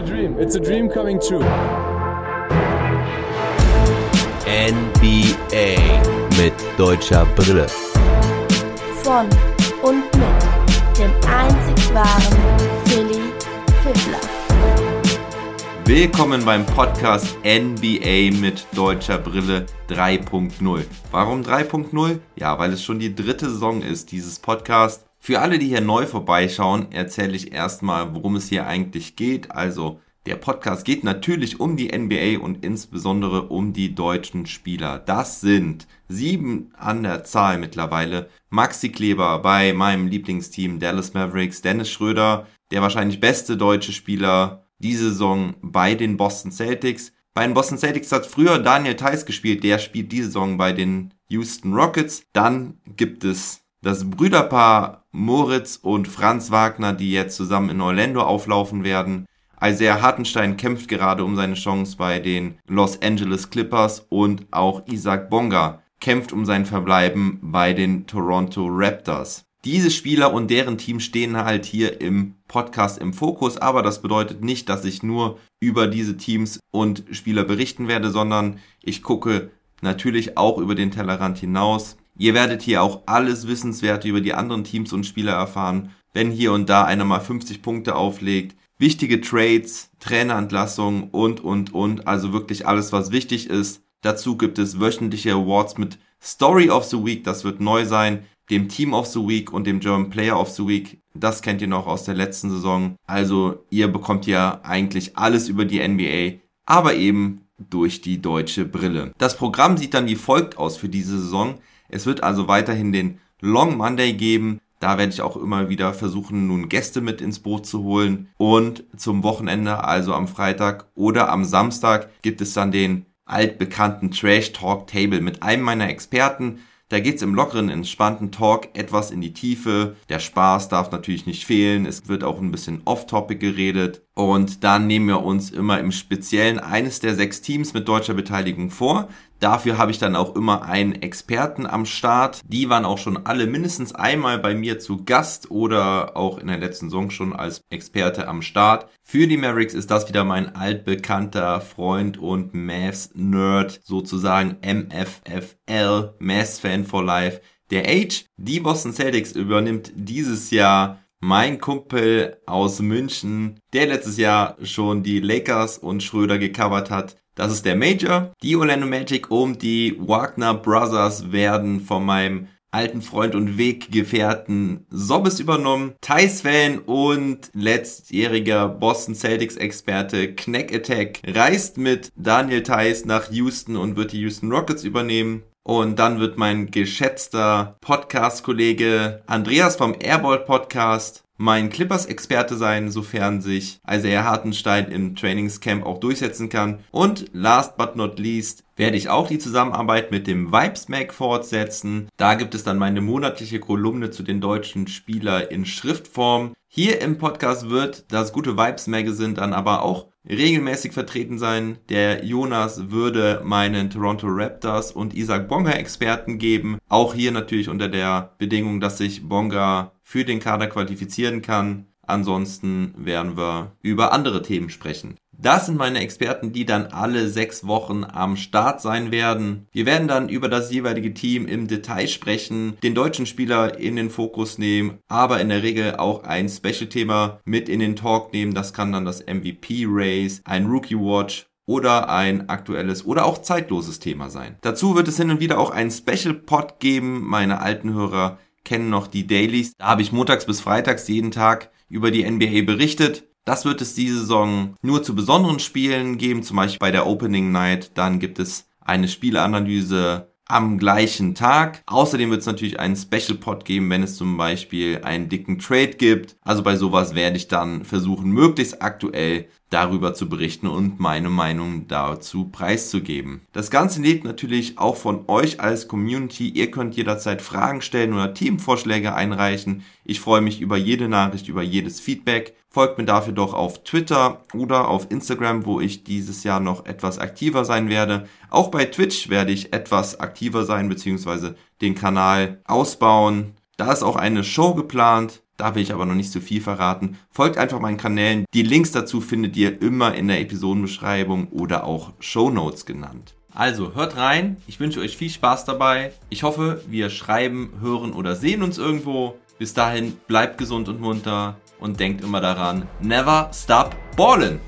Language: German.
a dream. It's a dream coming true. NBA mit deutscher Brille. Von und mit dem einzig wahren Philly Fiddler. Willkommen beim Podcast NBA mit deutscher Brille 3.0. Warum 3.0? Ja, weil es schon die dritte Saison ist, dieses Podcast. Für alle, die hier neu vorbeischauen, erzähle ich erstmal, worum es hier eigentlich geht. Also, der Podcast geht natürlich um die NBA und insbesondere um die deutschen Spieler. Das sind sieben an der Zahl mittlerweile. Maxi Kleber bei meinem Lieblingsteam Dallas Mavericks, Dennis Schröder, der wahrscheinlich beste deutsche Spieler diese Saison bei den Boston Celtics. Bei den Boston Celtics hat früher Daniel Theiss gespielt, der spielt diese Saison bei den Houston Rockets. Dann gibt es das Brüderpaar Moritz und Franz Wagner, die jetzt zusammen in Orlando auflaufen werden. Isaiah Hartenstein kämpft gerade um seine Chance bei den Los Angeles Clippers und auch Isaac Bonga kämpft um sein Verbleiben bei den Toronto Raptors. Diese Spieler und deren Team stehen halt hier im Podcast im Fokus, aber das bedeutet nicht, dass ich nur über diese Teams und Spieler berichten werde, sondern ich gucke natürlich auch über den Tellerrand hinaus. Ihr werdet hier auch alles Wissenswerte über die anderen Teams und Spieler erfahren, wenn hier und da einer mal 50 Punkte auflegt. Wichtige Trades, Trainerentlassungen und, und, und. Also wirklich alles, was wichtig ist. Dazu gibt es wöchentliche Awards mit Story of the Week, das wird neu sein, dem Team of the Week und dem German Player of the Week. Das kennt ihr noch aus der letzten Saison. Also ihr bekommt ja eigentlich alles über die NBA, aber eben durch die deutsche Brille. Das Programm sieht dann wie folgt aus für diese Saison. Es wird also weiterhin den Long Monday geben. Da werde ich auch immer wieder versuchen, nun Gäste mit ins Boot zu holen. Und zum Wochenende, also am Freitag oder am Samstag, gibt es dann den altbekannten Trash Talk Table mit einem meiner Experten. Da geht's im lockeren, entspannten Talk etwas in die Tiefe. Der Spaß darf natürlich nicht fehlen. Es wird auch ein bisschen off-topic geredet. Und dann nehmen wir uns immer im Speziellen eines der sechs Teams mit deutscher Beteiligung vor. Dafür habe ich dann auch immer einen Experten am Start. Die waren auch schon alle mindestens einmal bei mir zu Gast oder auch in der letzten Saison schon als Experte am Start. Für die Mavericks ist das wieder mein altbekannter Freund und Mavs-Nerd, sozusagen MFFL, Mavs-Fan for Life. Der Age, die Boston Celtics übernimmt dieses Jahr mein Kumpel aus München, der letztes Jahr schon die Lakers und Schröder gecovert hat. Das ist der Major. Die Orlando Magic und die Wagner Brothers werden von meinem alten Freund und Weggefährten Sobbes übernommen. Thais Fan und letztjähriger Boston Celtics Experte Knack Attack reist mit Daniel Thais nach Houston und wird die Houston Rockets übernehmen. Und dann wird mein geschätzter Podcast-Kollege Andreas vom Airball Podcast mein Clippers-Experte sein, sofern sich Isaiah Hartenstein im Trainingscamp auch durchsetzen kann. Und last but not least werde ich auch die Zusammenarbeit mit dem Vibes fortsetzen. Da gibt es dann meine monatliche Kolumne zu den deutschen Spielern in Schriftform. Hier im Podcast wird das gute Vibes Magazine dann aber auch regelmäßig vertreten sein. Der Jonas würde meinen Toronto Raptors und Isaac Bonga Experten geben. Auch hier natürlich unter der Bedingung, dass sich Bonga für den Kader qualifizieren kann. Ansonsten werden wir über andere Themen sprechen. Das sind meine Experten, die dann alle sechs Wochen am Start sein werden. Wir werden dann über das jeweilige Team im Detail sprechen, den deutschen Spieler in den Fokus nehmen, aber in der Regel auch ein Special-Thema mit in den Talk nehmen. Das kann dann das MVP-Race, ein Rookie-Watch oder ein aktuelles oder auch zeitloses Thema sein. Dazu wird es hin und wieder auch einen Special-Pod geben. Meine alten Hörer kennen noch die Dailies. Da habe ich montags bis freitags jeden Tag über die NBA berichtet. Das wird es diese Saison nur zu besonderen Spielen geben, zum Beispiel bei der Opening Night. Dann gibt es eine Spielanalyse am gleichen Tag. Außerdem wird es natürlich einen Special Pod geben, wenn es zum Beispiel einen dicken Trade gibt. Also bei sowas werde ich dann versuchen, möglichst aktuell darüber zu berichten und meine Meinung dazu preiszugeben. Das Ganze lebt natürlich auch von euch als Community. Ihr könnt jederzeit Fragen stellen oder Themenvorschläge einreichen. Ich freue mich über jede Nachricht, über jedes Feedback. Folgt mir dafür doch auf Twitter oder auf Instagram, wo ich dieses Jahr noch etwas aktiver sein werde. Auch bei Twitch werde ich etwas aktiver sein bzw. den Kanal ausbauen. Da ist auch eine Show geplant. Da will ich aber noch nicht so viel verraten. Folgt einfach meinen Kanälen. Die Links dazu findet ihr immer in der Episodenbeschreibung oder auch Show Notes genannt. Also hört rein. Ich wünsche euch viel Spaß dabei. Ich hoffe, wir schreiben, hören oder sehen uns irgendwo. Bis dahin bleibt gesund und munter und denkt immer daran, never stop ballin'.